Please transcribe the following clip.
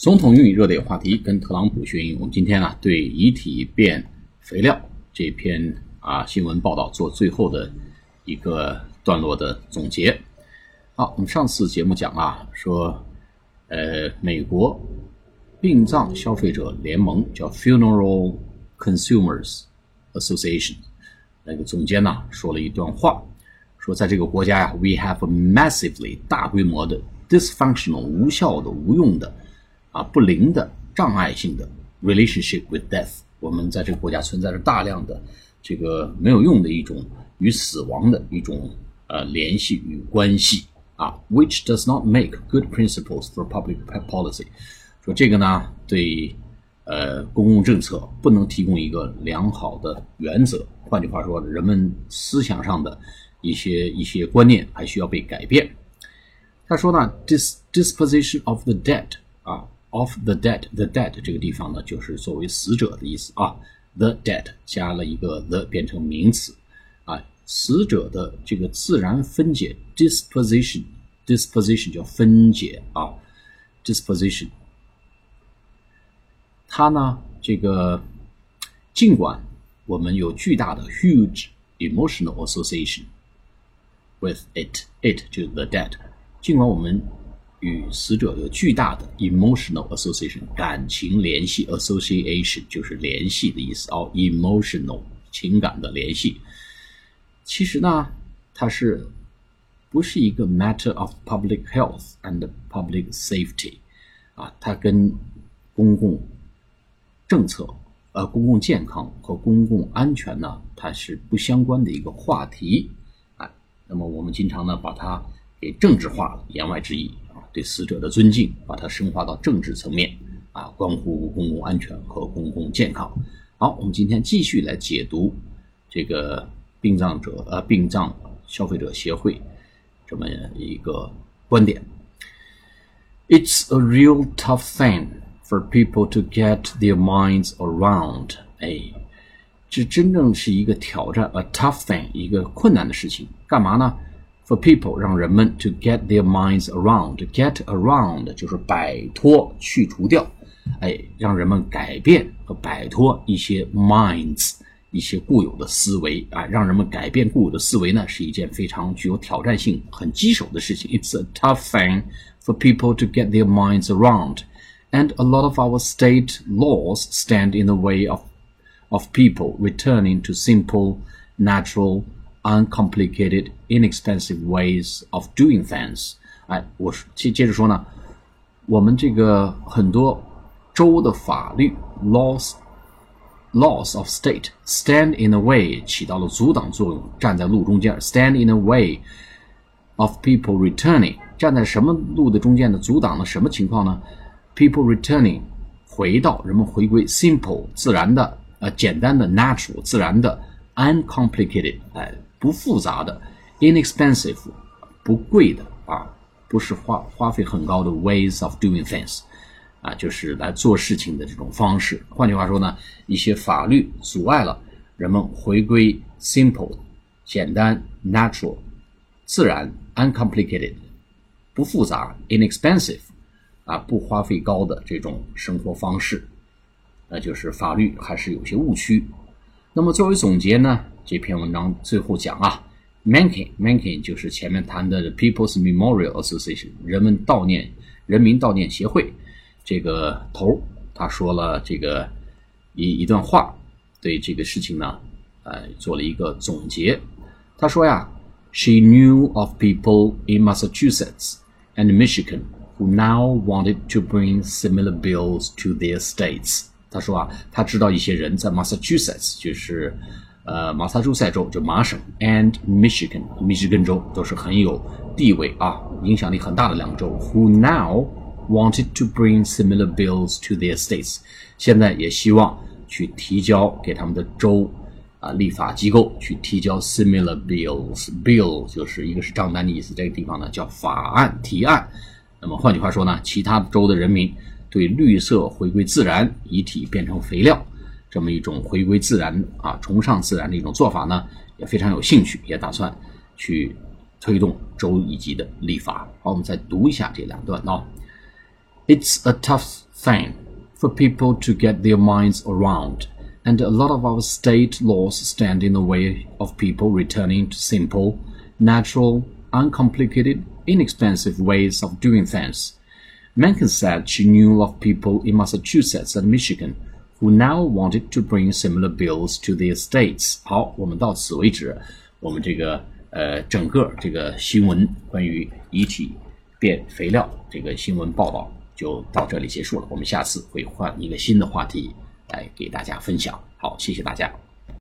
总统英语热点话题跟特朗普学英语。我们今天啊，对遗体变肥料这篇啊新闻报道做最后的一个段落的总结。好，我们上次节目讲啊，说呃，美国殡葬消费者联盟叫 Funeral Consumers Association 那个总监呢说了一段话，说在这个国家呀，we have a massively 大规模的 dysfunctional 无效的、无用的。啊，不灵的、障碍性的 relationship with death，我们在这个国家存在着大量的这个没有用的一种与死亡的一种呃联系与关系啊，which does not make good principles for public policy。说这个呢，对呃公共政策不能提供一个良好的原则。换句话说，人们思想上的一些一些观念还需要被改变。他说呢，dis disposition of the dead 啊。Of the dead，the dead 这个地方呢，就是作为死者的意思啊。the dead 加了一个 the 变成名词啊，死者的这个自然分解 disposition，disposition 叫分解啊，disposition。它呢，这个尽管我们有巨大的 huge emotional association with it，it 就是 the dead，尽管我们与死者有巨大的 emotional association 感情联系，association 就是联系的意思哦，emotional 情感的联系。其实呢，它是不是一个 matter of public health and public safety 啊？它跟公共政策、呃公共健康和公共安全呢，它是不相关的一个话题啊。那么我们经常呢把它给政治化了，言外之意。对死者的尊敬，把它升华到政治层面，啊，关乎公共安全和公共健康。好，我们今天继续来解读这个殡葬者呃殡葬消费者协会这么一个观点。It's a real tough thing for people to get their minds around。哎，这真正是一个挑战，a tough thing，一个困难的事情。干嘛呢 ？For people，让人们 to get their minds around，get around 就是摆脱、去除掉，哎，让人们改变和摆脱一些 minds，一些固有的思维啊，让人们改变固有的思维呢，是一件非常具有挑战性、很棘手的事情。It's a tough thing for people to get their minds around，and a lot of our state laws stand in the way of of people returning to simple, natural uncomplicated, inexpensive ways of doing things。哎，我接接着说呢，我们这个很多州的法律 laws laws of state stand in the way 起到了阻挡作用，站在路中间。stand in the way of people returning 站在什么路的中间呢？阻挡了什么情况呢？people returning 回到人们回归 simple 自然的呃简单的 natural 自然的 uncomplicated 哎。 不复杂的，inexpensive，不贵的啊，不是花花费很高的 ways of doing things，啊，就是来做事情的这种方式。换句话说呢，一些法律阻碍了人们回归 simple，简单 natural，自然 uncomplicated，不复杂 inexpensive，啊，不花费高的这种生活方式。那就是法律还是有些误区。那么作为总结呢？这篇文章最后讲啊，Mankin，Mankin 就是前面谈的 People's Memorial Association 人们悼念人民悼念协会这个头，他说了这个一一段话，对这个事情呢，呃，做了一个总结。他说呀，She knew of people in Massachusetts and Michigan who now wanted to bring similar bills to their states。他说啊，他知道一些人在 Massachusetts，就是。呃，马萨诸塞州就麻省，and Michigan，密歇根州都是很有地位啊，影响力很大的两个州。Who now wanted to bring similar bills to their states？现在也希望去提交给他们的州啊立法机构去提交 similar bills。Bill 就是一个是账单的意思，这个地方呢叫法案提案。那么换句话说呢，其他州的人民对绿色回归自然，遗体变成肥料。这么一种回归自然啊，崇尚自然的一种做法呢，也非常有兴趣，也打算去推动州一级的立法。好，我们再读一下这两段啊。It's a tough thing for people to get their minds around, and a lot of our state laws stand in the way of people returning to simple, natural, uncomplicated, inexpensive ways of doing things. Mencken said she knew of people in Massachusetts and Michigan who now wanted to bring similar bills to their states. 好，我们到此为止。我们这个呃整个这个新闻关于遗体变肥料这个新闻报道就到这里结束了。我们下次会换一个新的话题来给大家分享。好，谢谢大家。